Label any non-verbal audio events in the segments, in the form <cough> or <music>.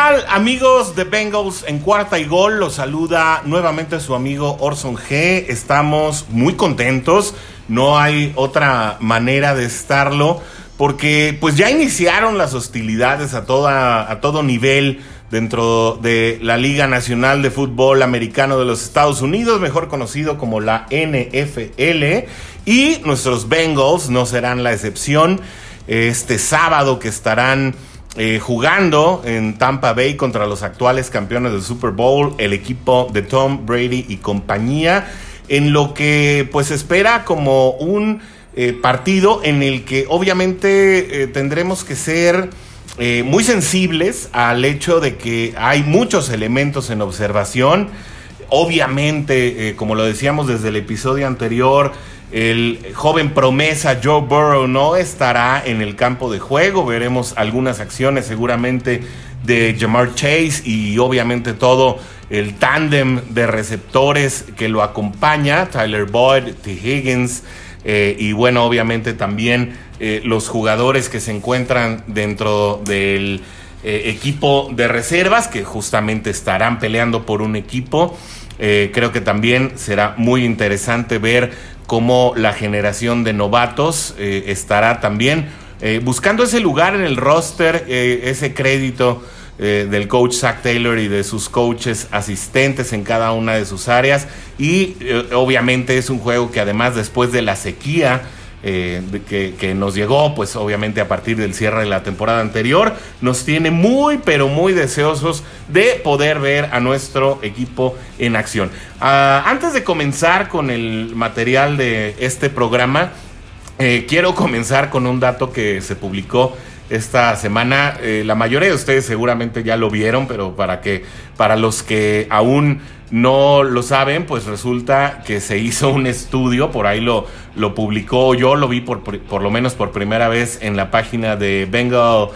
Hola, ¿qué tal amigos de Bengals en cuarta y gol? Los saluda nuevamente su amigo Orson G. Estamos muy contentos, no hay otra manera de estarlo porque pues ya iniciaron las hostilidades a, toda, a todo nivel dentro de la Liga Nacional de Fútbol Americano de los Estados Unidos, mejor conocido como la NFL, y nuestros Bengals no serán la excepción. Este sábado que estarán eh, jugando en Tampa Bay contra los actuales campeones del Super Bowl, el equipo de Tom Brady y compañía, en lo que pues espera como un eh, partido en el que obviamente eh, tendremos que ser muy sensibles al hecho de que hay muchos elementos en observación. Obviamente, como lo decíamos desde el episodio anterior, el joven promesa Joe Burrow no estará en el campo de juego. Veremos algunas acciones seguramente de Jamar Chase y obviamente todo el tándem de receptores que lo acompaña, Tyler Boyd, T. Higgins eh, y bueno, obviamente también eh, los jugadores que se encuentran dentro del eh, equipo de reservas que justamente estarán peleando por un equipo. creo que también será muy interesante ver cómo la generación de novatos eh, estará también eh, buscando ese lugar en el roster, eh, ese crédito del coach Zach Taylor y de sus coaches asistentes en cada una de sus áreas. Y obviamente es un juego que además después de la sequía, que, que, nos llegó, pues obviamente a partir del cierre de la temporada anterior, nos tiene muy, pero muy deseosos de poder ver a nuestro equipo en acción. Ah, antes de comenzar con el material de este programa, eh, quiero comenzar con un dato que se publicó esta semana. Eh, la mayoría de ustedes seguramente ya lo vieron, pero para que para los que aún no lo saben, pues resulta que se hizo un estudio, por ahí lo, lo publicó, yo lo vi por, por, lo menos por primera vez en la página de Bengal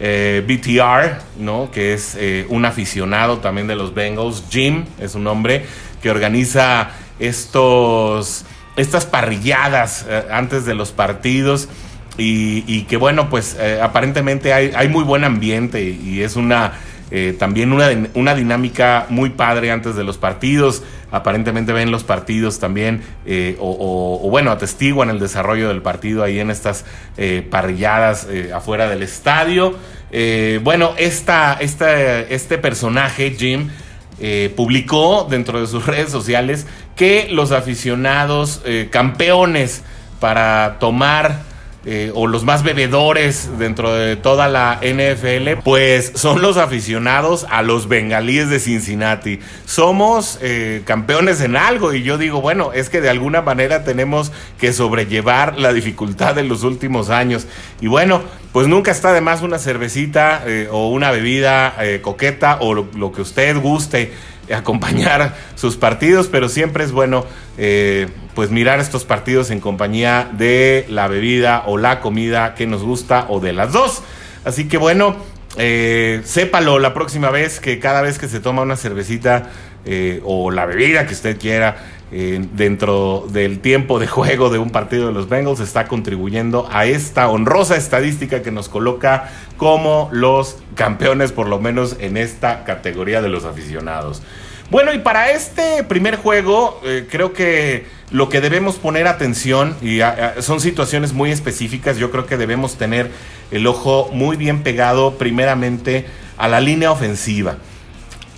eh, BTR, ¿no? que es eh, un aficionado también de los Bengals, Jim es un hombre que organiza estos, estas parrilladas antes de los partidos. Y, que bueno, pues aparentemente hay, muy buen ambiente y es una eh, también una, una, dinámica muy padre antes de los partidos. Aparentemente ven los partidos también, eh, o, bueno, atestiguan el desarrollo del partido ahí en estas eh, parrilladas afuera del estadio. bueno, esta, esta, este personaje, Jim, publicó dentro de sus <laughs> redes sociales que los aficionados campeones para tomar eh, o los más bebedores dentro de toda la NFL, pues son los aficionados a los bengalíes de Cincinnati. Somos eh, campeones en algo y yo digo, bueno, es que de alguna manera tenemos que sobrellevar la dificultad de los últimos años. Y bueno, pues nunca está de más una cervecita eh, o una bebida coqueta o lo que usted guste acompañar sus partidos, pero siempre es bueno eh, pues mirar estos partidos en compañía de la bebida o la comida que nos gusta o de las dos. Así que bueno, eh, sépalo la próxima vez que cada vez que se toma una cervecita eh, o la bebida que usted quiera dentro del tiempo de juego de un partido de los Bengals está contribuyendo a esta honrosa estadística que nos coloca como los campeones por lo menos en esta categoría de los aficionados. Bueno, y para este primer juego, eh, creo que lo que debemos poner atención, y son situaciones muy específicas, yo creo que debemos tener el ojo muy bien pegado primeramente a la línea ofensiva.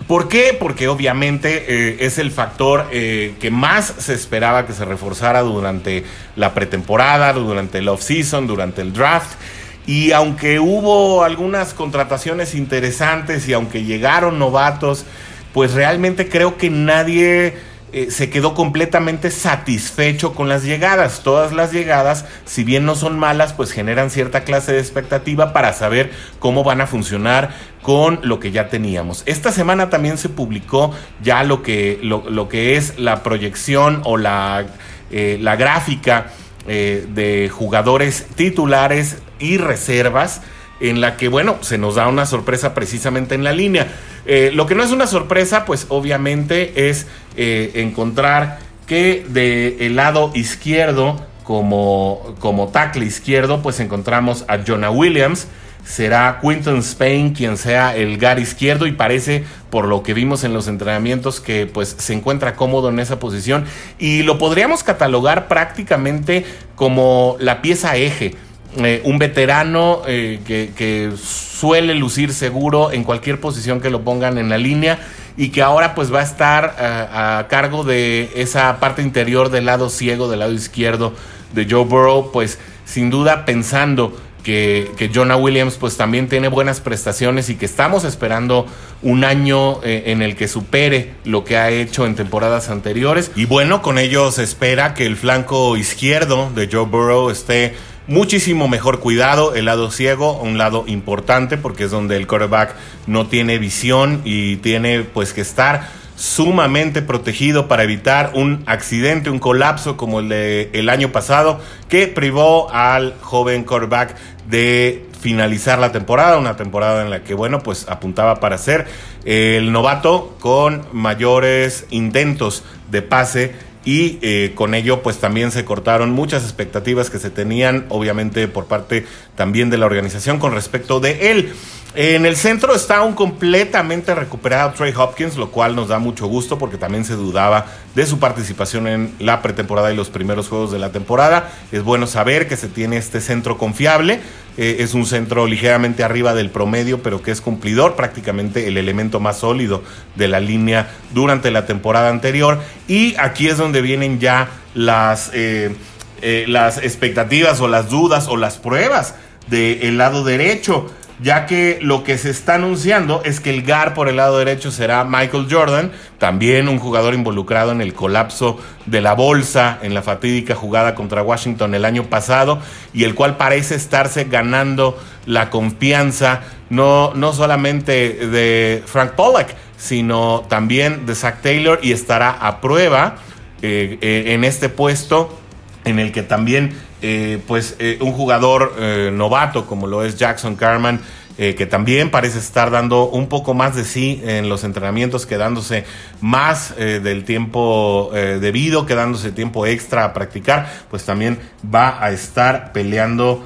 ¿Por qué? Porque obviamente eh, es el factor eh, que más se esperaba que se reforzara durante la pretemporada, durante el off-season, durante el draft. Y aunque hubo algunas contrataciones interesantes y aunque llegaron novatos, pues realmente creo que nadie eh, se quedó completamente satisfecho con las llegadas. Todas las llegadas, si bien no son malas, pues generan cierta clase de expectativa para saber cómo van a funcionar con lo que ya teníamos. Esta semana también se publicó ya lo que, lo, que es la proyección o la, eh, la gráfica eh, de jugadores titulares y reservas en la que, bueno, se nos da una sorpresa precisamente en la línea. Eh, lo que no es una sorpresa, pues obviamente es eh, encontrar que del lado izquierdo, como, como tackle izquierdo, pues encontramos a Jonah Williams, será Quinton Spain quien sea el gar izquierdo y parece por lo que vimos en los entrenamientos que pues se encuentra cómodo en esa posición y lo podríamos catalogar prácticamente como la pieza eje. Eh, un veterano eh, que, suele lucir seguro en cualquier posición que lo pongan en la línea y que ahora pues va a estar eh, a cargo de esa parte interior del lado ciego, del lado izquierdo de Joe Burrow, pues sin duda pensando que, que, Jonah Williams pues también tiene buenas prestaciones y que estamos esperando un año en el que supere lo que ha hecho en temporadas anteriores. Y bueno, con ello se espera que el flanco izquierdo de Joe Burrow esté muchísimo mejor cuidado, el lado ciego, un lado importante porque es donde el quarterback no tiene visión y tiene pues que estar sumamente protegido para evitar un accidente, un colapso como el de el año pasado que privó al joven quarterback de finalizar la temporada, una temporada en la que bueno, pues apuntaba para ser el novato con mayores intentos de pase y eh, con ello pues también se cortaron muchas expectativas que se tenían obviamente por parte también de la organización con respecto de él. En el centro está un completamente recuperado Trey Hopkins, lo cual nos da mucho gusto porque también se dudaba de su participación en la pretemporada y los primeros juegos de la temporada. Es bueno saber que se tiene este centro confiable. Eh, es un centro ligeramente arriba del promedio, pero que es cumplidor, prácticamente el elemento más sólido de la línea durante la temporada anterior. Y aquí es donde vienen ya las, eh, eh, las expectativas o las dudas o las pruebas del lado derecho ya que lo que se está anunciando es que el GAR por el lado derecho será Michael Jordan, también un jugador involucrado en el colapso de la bolsa en la fatídica jugada contra Washington el año pasado y el cual parece estarse ganando la confianza no, no solamente de Frank Pollack, sino también de Zach Taylor y estará a prueba eh, eh, en este puesto en el que también eh, pues eh, un jugador eh, novato como lo es Jackson Carman, que también parece estar dando un poco más de sí en los entrenamientos, quedándose más del tiempo debido, quedándose tiempo extra a practicar, pues también va a estar peleando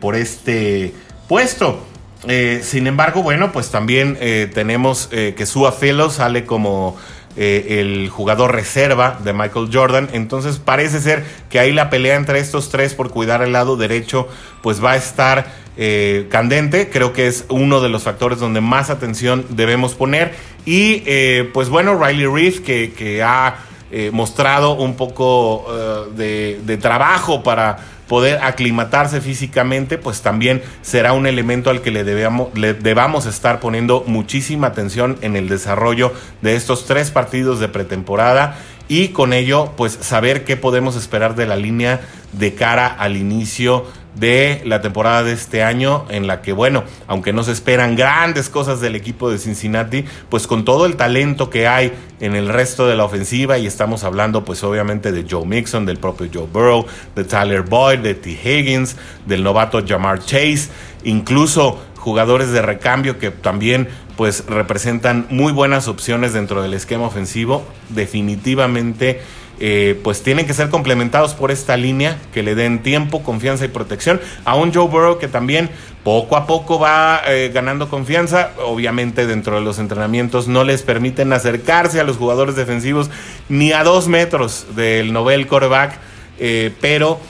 por este puesto. sin embargo, bueno, pues también tenemos que Sua Fellow sale como eh, el jugador reserva de Michael Jordan. Entonces parece ser que ahí la pelea entre estos tres por cuidar el lado derecho pues va a estar eh, candente. Creo que es uno de los factores donde más atención debemos poner. Y eh, pues bueno, Riley Reef que, ha mostrado un poco de trabajo para poder aclimatarse físicamente, pues también será un elemento al que le, debamos, le debamos estar poniendo muchísima atención en el desarrollo de estos tres partidos de pretemporada y con ello pues saber qué podemos esperar de la línea de cara al inicio de la temporada de este año en la que bueno, aunque no se esperan grandes cosas del equipo de Cincinnati, pues con todo el talento que hay en el resto de la ofensiva y estamos hablando pues obviamente de Joe Mixon, del propio Joe Burrow, de Tyler Boyd, de T. Higgins, del novato Jamar Chase, incluso jugadores de recambio que también pues representan muy buenas opciones dentro del esquema ofensivo. Definitivamente eh, pues tienen que ser complementados por esta línea que le den tiempo, confianza y protección a un Joe Burrow que también poco a poco va eh, ganando confianza. Obviamente dentro de los entrenamientos no les permiten acercarse a los jugadores defensivos ni a dos metros del novel quarterback, eh, pero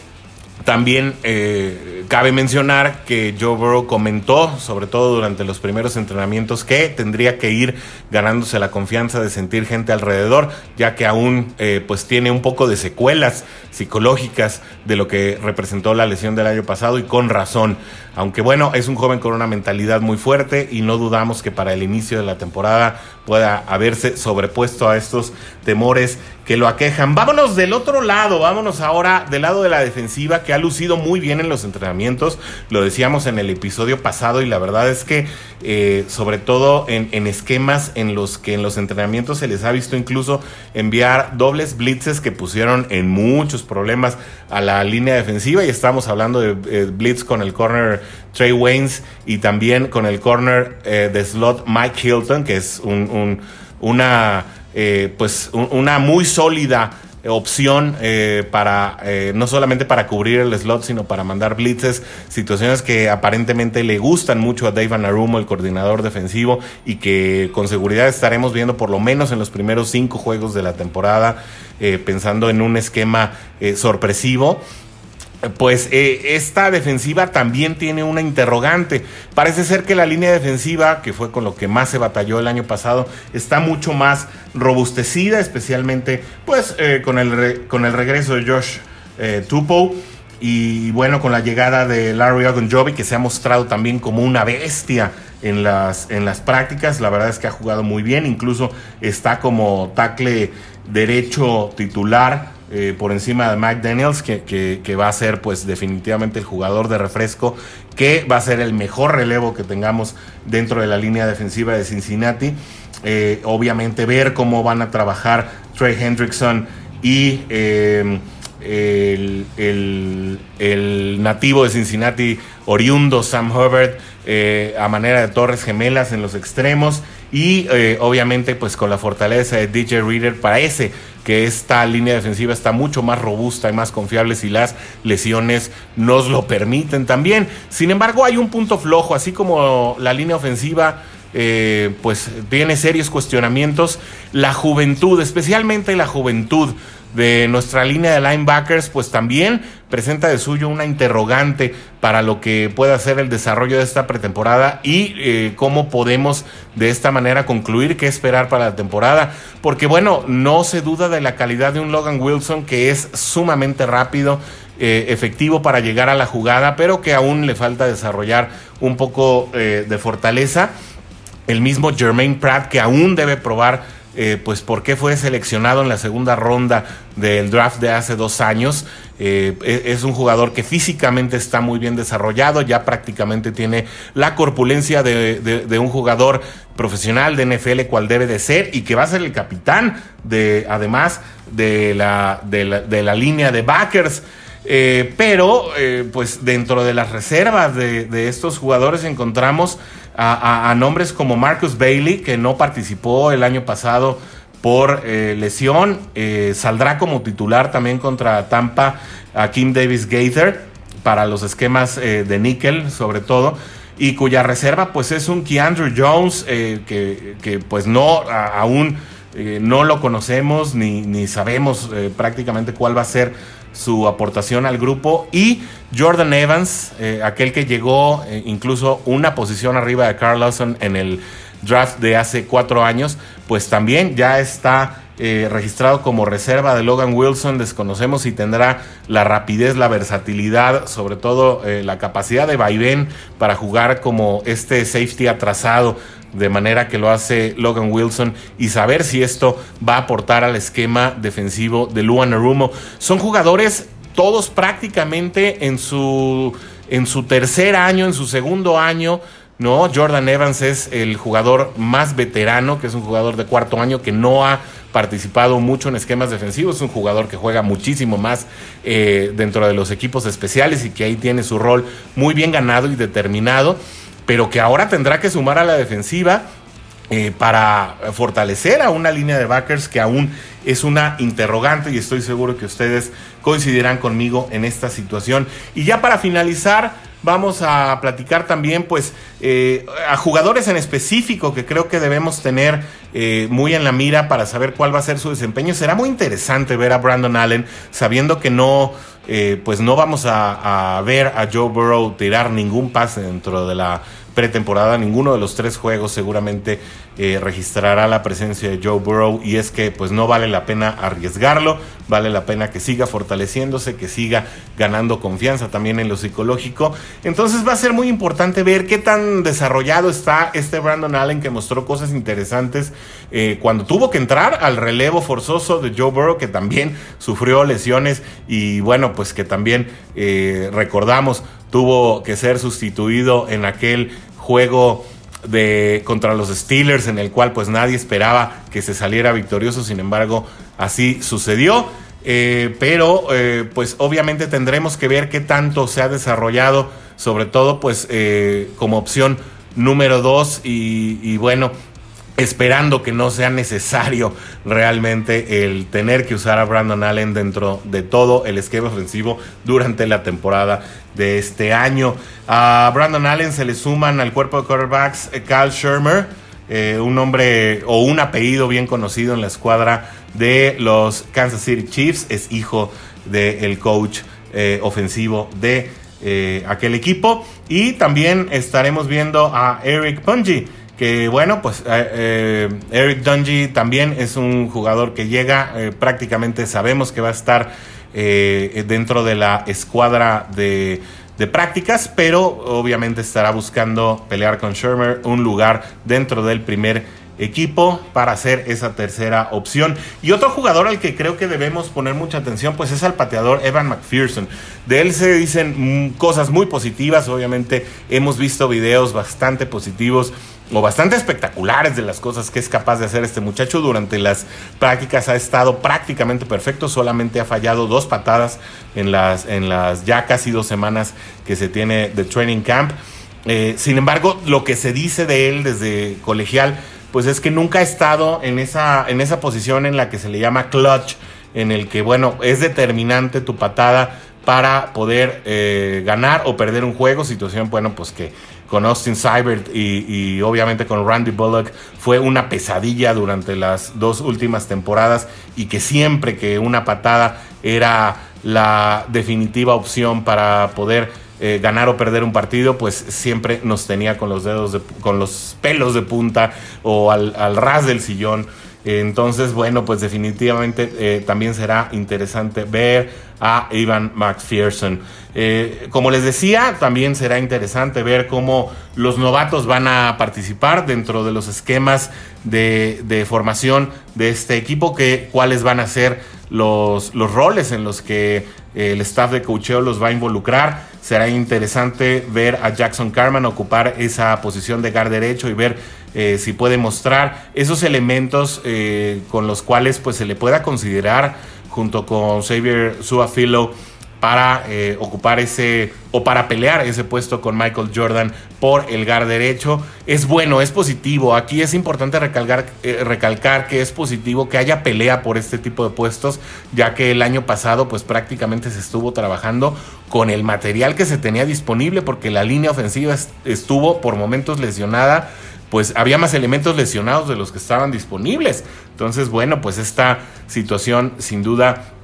también eh, cabe mencionar que Joe Burrow comentó, sobre todo durante los primeros entrenamientos, que tendría que ir ganándose la confianza de sentir gente alrededor, ya que aún eh, pues tiene un poco de secuelas psicológicas de lo que representó la lesión del año pasado y con razón. Aunque bueno, es un joven con una mentalidad muy fuerte y no dudamos que para el inicio de la temporada pueda haberse sobrepuesto a estos temores que lo aquejan. Vámonos del otro lado, vámonos ahora del lado de la defensiva que ha lucido muy bien en los entrenamientos. Lo decíamos en el episodio pasado y la verdad es que eh, sobre todo en, esquemas en los que en los entrenamientos se les ha visto incluso enviar dobles blitzes que pusieron en muchos problemas a la línea defensiva y estamos hablando de eh, blitz con el corner Trey Waynes y también con el corner eh, de slot Mike Hilton que es un, una pues una muy sólida opción eh, para eh, no solamente para cubrir el slot, sino para mandar blitzes, situaciones que aparentemente le gustan mucho a Dave Anarumo, el coordinador defensivo, y que con seguridad estaremos viendo por lo menos en los primeros cinco juegos de la temporada, eh, pensando en un esquema sorpresivo pues eh, esta defensiva también tiene una interrogante. Parece ser que la línea defensiva, que fue con lo que más se batalló el año pasado, está mucho más robustecida, especialmente pues eh, con, el con el regreso de Josh eh, Tupo y bueno, con la llegada de Larry Ogunjobi, que se ha mostrado también como una bestia en las, en las prácticas. La verdad es que ha jugado muy bien, incluso está como tackle derecho titular eh, por encima de Mike Daniels, que, va a ser pues definitivamente el jugador de refresco, que va a ser el mejor relevo que tengamos dentro de la línea defensiva de Cincinnati. Eh, obviamente ver cómo van a trabajar Trey Hendrickson y eh, el, nativo de Cincinnati, oriundo Sam Hubbard, a manera de torres gemelas en los extremos y obviamente pues con la fortaleza de DJ Reader para ese que esta línea defensiva está mucho más robusta y más confiable si las lesiones nos lo permiten también. Sin embargo, hay un punto flojo, así como la línea ofensiva. Eh, pues tiene serios cuestionamientos. La juventud, especialmente la juventud de nuestra línea de linebackers, pues también presenta de suyo una interrogante para lo que pueda ser el desarrollo de esta pretemporada y eh, cómo podemos de esta manera concluir qué esperar para la temporada. Porque bueno, no se duda de la calidad de un Logan Wilson que es sumamente rápido, eh, efectivo para llegar a la jugada, pero que aún le falta desarrollar un poco eh, de fortaleza. El mismo Jermaine Pratt que aún debe probar eh, pues por qué fue seleccionado en la segunda ronda del draft de hace dos años. Eh, e, es un jugador que físicamente está muy bien desarrollado, ya prácticamente tiene la corpulencia de, un jugador profesional de NFL cual debe de ser y que va a ser el capitán de además de la, de la, línea de backers. Eh, pero pues dentro de las reservas de, estos jugadores encontramos a, nombres como Marcus Bailey, que no participó el año pasado por eh, lesión, eh, saldrá como titular también contra Tampa a Kim Davis Gaither para los esquemas eh, de níquel sobre todo y cuya reserva pues es un Keandrew Jones que, pues no aún no lo conocemos ni sabemos prácticamente cuál va a ser su aportación al grupo. Y Jordan Evans, eh, aquel que llegó eh, incluso una posición arriba de Carl Lawson en el draft de hace cuatro años, pues también ya está eh, registrado como reserva de Logan Wilson. Desconocemos si tendrá la rapidez, la versatilidad, sobre todo la capacidad de vaivén para jugar como este safety atrasado de manera que lo hace Logan Wilson y saber si esto va a aportar al esquema defensivo de Luan Arumo. Son jugadores todos prácticamente en su, en su tercer año, en su segundo año. No, Jordan Evans es el jugador más veterano, que es un jugador de cuarto año que no ha participado mucho en esquemas defensivos, es un jugador que juega muchísimo más eh, dentro de los equipos especiales y que ahí tiene su rol muy bien ganado y determinado pero que ahora tendrá que sumar a la defensiva eh, para fortalecer a una línea de backers que aún es una interrogante y estoy seguro que ustedes coincidirán conmigo en esta situación. Y ya para finalizar, vamos a platicar también pues eh, a jugadores en específico que creo que debemos tener eh, muy en la mira para saber cuál va a ser su desempeño. Será muy interesante ver a Brandon Allen sabiendo que no pues no vamos a, a, ver a Joe Burrow tirar ningún pase dentro de la pretemporada. Ninguno de los tres juegos seguramente eh, registrará la presencia de Joe Burrow y es que pues no vale la pena arriesgarlo, vale la pena que siga fortaleciéndose, que siga ganando confianza también en lo psicológico. Entonces va a ser muy importante ver qué tan desarrollado está este Brandon Allen que mostró cosas interesantes eh, cuando tuvo que entrar al relevo forzoso de Joe Burrow que también sufrió lesiones y bueno pues que también eh, recordamos tuvo que ser sustituido en aquel juego de contra los Steelers en el cual pues nadie esperaba que se saliera victorioso, sin embargo así sucedió. Eh, pero eh, pues obviamente tendremos que ver qué tanto se ha desarrollado, sobre todo pues eh, como opción número dos y, y bueno, esperando que no sea necesario realmente el tener que usar a Brandon Allen dentro de todo el esquema ofensivo durante la temporada de este año. A Brandon Allen se le suman al cuerpo de quarterbacks Cal eh, Shermer, eh, un nombre o un apellido bien conocido en la escuadra de los Kansas City Chiefs, es hijo del coach eh, ofensivo de aquel equipo. Y también estaremos viendo a Eric Pungy que bueno, pues eh, eh, Eric Dungy también es un jugador que llega, eh, prácticamente sabemos que va a estar dentro de la escuadra de, prácticas, pero obviamente estará buscando pelear con Shermer un lugar dentro del primer equipo para hacer esa tercera opción. Y otro jugador al que creo que debemos poner mucha atención, pues es al pateador Evan McPherson. De él se dicen mm, cosas muy positivas, obviamente hemos visto videos bastante positivos o bastante espectaculares de las cosas que es capaz de hacer este muchacho. Durante las prácticas ha estado prácticamente perfecto, solamente ha fallado dos patadas en las, en las ya casi dos semanas que se tiene de training camp. Eh, sin embargo, lo que se dice de él desde colegial, pues es que nunca ha estado en esa, en esa posición en la que se le llama clutch, en el que, bueno, es determinante tu patada para poder eh, ganar o perder un juego, situación, bueno, pues que con Austin Seibert y, obviamente con Randy Bullock fue una pesadilla durante las dos últimas temporadas y que siempre que una patada era la definitiva opción para poder eh, ganar o perder un partido, pues siempre nos tenía con los dedos, con los pelos de punta o al, al ras del sillón. Entonces, bueno, pues definitivamente eh, también será interesante ver a Ivan McPherson. Eh, como les decía, también será interesante ver cómo los novatos van a participar dentro de los esquemas de, formación de este equipo, que, cuáles van a ser los, los roles en los que el staff de cocheo los va a involucrar. Será interesante ver a Jackson Carman ocupar esa posición de guard derecho y ver eh, si puede mostrar esos elementos eh, con los cuales pues, se le pueda considerar junto con Xavier Suafilo para eh, ocupar ese o para pelear ese puesto con Michael Jordan por el gar derecho. Es bueno, es positivo. Aquí es importante recalcar, eh, recalcar que es positivo que haya pelea por este tipo de puestos, ya que el año pasado pues prácticamente se estuvo trabajando con el material que se tenía disponible porque la línea ofensiva estuvo por momentos lesionada pues había más elementos lesionados de los que estaban disponibles. Entonces, bueno, pues esta situación sin duda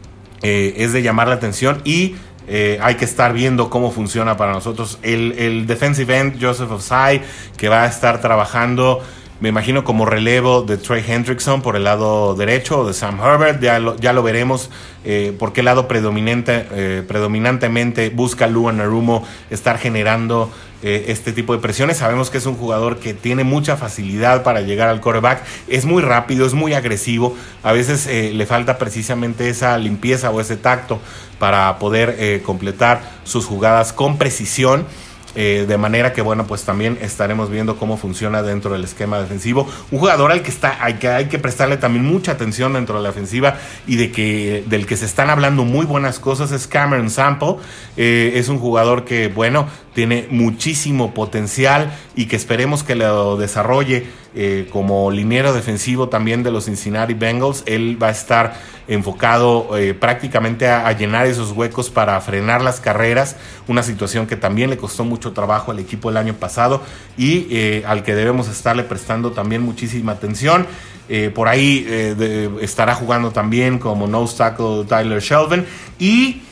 eh, es de llamar la atención y eh, hay que estar viendo cómo funciona para nosotros. El, defensive end Joseph Osai, que va a estar trabajando, me imagino, como relevo de Trey Hendrickson por el lado derecho, o de Sam Herbert, ya lo, veremos eh, por qué lado predominante, predominantemente busca Luan Narumo estar generando eh, este tipo de presiones. Sabemos que es un jugador que tiene mucha facilidad para llegar al coreback, es muy rápido, es muy agresivo, a veces eh, le falta precisamente esa limpieza o ese tacto para poder eh, completar sus jugadas con precisión. Eh, de manera que, bueno, pues también estaremos viendo cómo funciona dentro del esquema defensivo. Un jugador al que está, hay que, hay que prestarle también mucha atención dentro de la ofensiva y de que, del que se están hablando muy buenas cosas es Cameron Sample. Eh, es un jugador que, bueno, tiene muchísimo potencial y que esperemos que lo desarrolle eh, como liniero defensivo también de los Cincinnati Bengals. Él va a estar enfocado eh, prácticamente a, llenar esos huecos para frenar las carreras, una situación que también le costó mucho trabajo al equipo el año pasado y eh, al que debemos estarle prestando también muchísima atención. por ahí estará jugando también como no tackle Tyler Shelvin y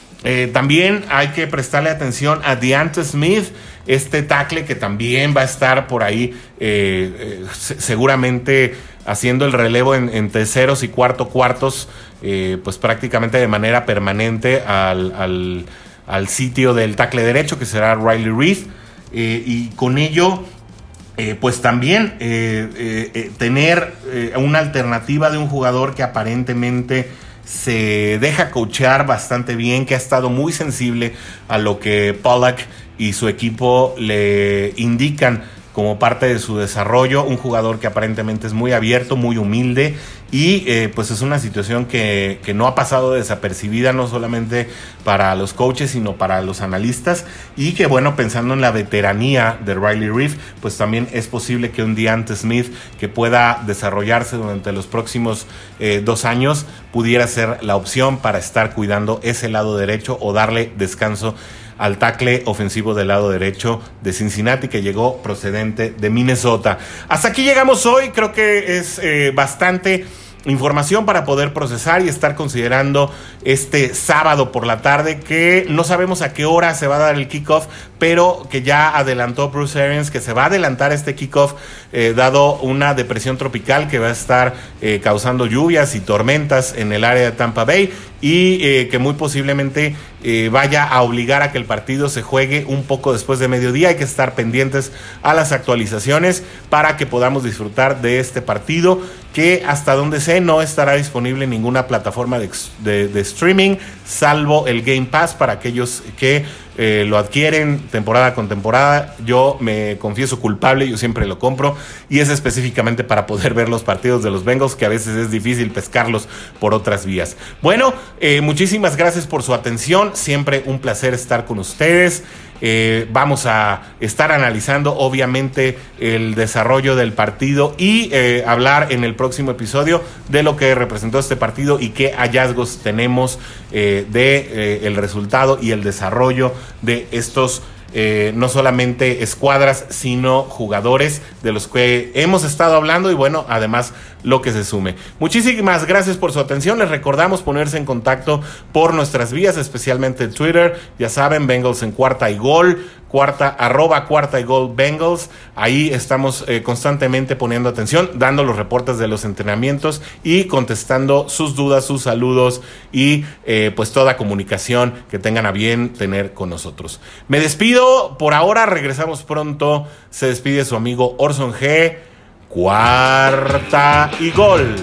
también hay que prestarle atención a Deante Smith este tackle que también va a estar por ahí eh, eh, seguramente haciendo el relevo en, terceros y cuarto cuartos, eh, pues prácticamente de manera permanente al, sitio del tackle derecho, que será Riley Reed. y con ello, pues también tener una alternativa de un jugador que aparentemente se deja coachear bastante bien, que ha estado muy sensible a lo que Pollack y su equipo le indican como parte de su desarrollo, un jugador que aparentemente es muy abierto, muy humilde y eh, pues es una situación que, que, no ha pasado desapercibida no solamente para los coaches sino para los analistas y que bueno pensando en la veteranía de Riley Reef pues también es posible que un Deante Smith que pueda desarrollarse durante los próximos eh, dos años pudiera ser la opción para estar cuidando ese lado derecho o darle descanso al tackle ofensivo del lado derecho de Cincinnati que llegó procedente de Minnesota. Hasta aquí llegamos hoy, creo que es eh, bastante información para poder procesar y estar considerando este sábado por la tarde que no sabemos a qué hora se va a dar el kickoff, pero que ya adelantó Bruce Arians que se va a adelantar este kickoff eh, dado una depresión tropical que va a estar eh, causando lluvias y tormentas en el área de Tampa Bay y eh, que muy posiblemente vaya a obligar a que el partido se juegue un poco después de mediodía. Hay que estar pendientes a las actualizaciones para que podamos disfrutar de este partido que hasta donde sé no estará disponible en ninguna plataforma de, streaming, salvo el Game Pass para aquellos que eh, lo adquieren temporada con temporada. Yo me confieso culpable, yo siempre lo compro y es específicamente para poder ver los partidos de los Bengals, que a veces es difícil pescarlos por otras vías. Bueno, eh, muchísimas gracias por su atención, siempre un placer estar con ustedes. Eh, vamos a estar analizando obviamente el desarrollo del partido y eh, hablar en el próximo episodio de lo que representó este partido y qué hallazgos tenemos eh, de el resultado y el desarrollo de estos eh, no solamente escuadras, sino jugadores de los que hemos estado hablando y bueno, además lo que se sume. Muchísimas gracias por su atención. Les recordamos ponerse en contacto por nuestras vías, especialmente Twitter. Ya saben, Bengals en cuarta y gol cuarta, arroba cuarta y gol Bengals. Ahí estamos eh, constantemente poniendo atención, dando los reportes de los entrenamientos y contestando sus dudas, sus saludos y eh, pues toda comunicación que tengan a bien tener con nosotros. Me despido, por ahora regresamos pronto. Se despide su amigo Orson G. Cuarta y gol.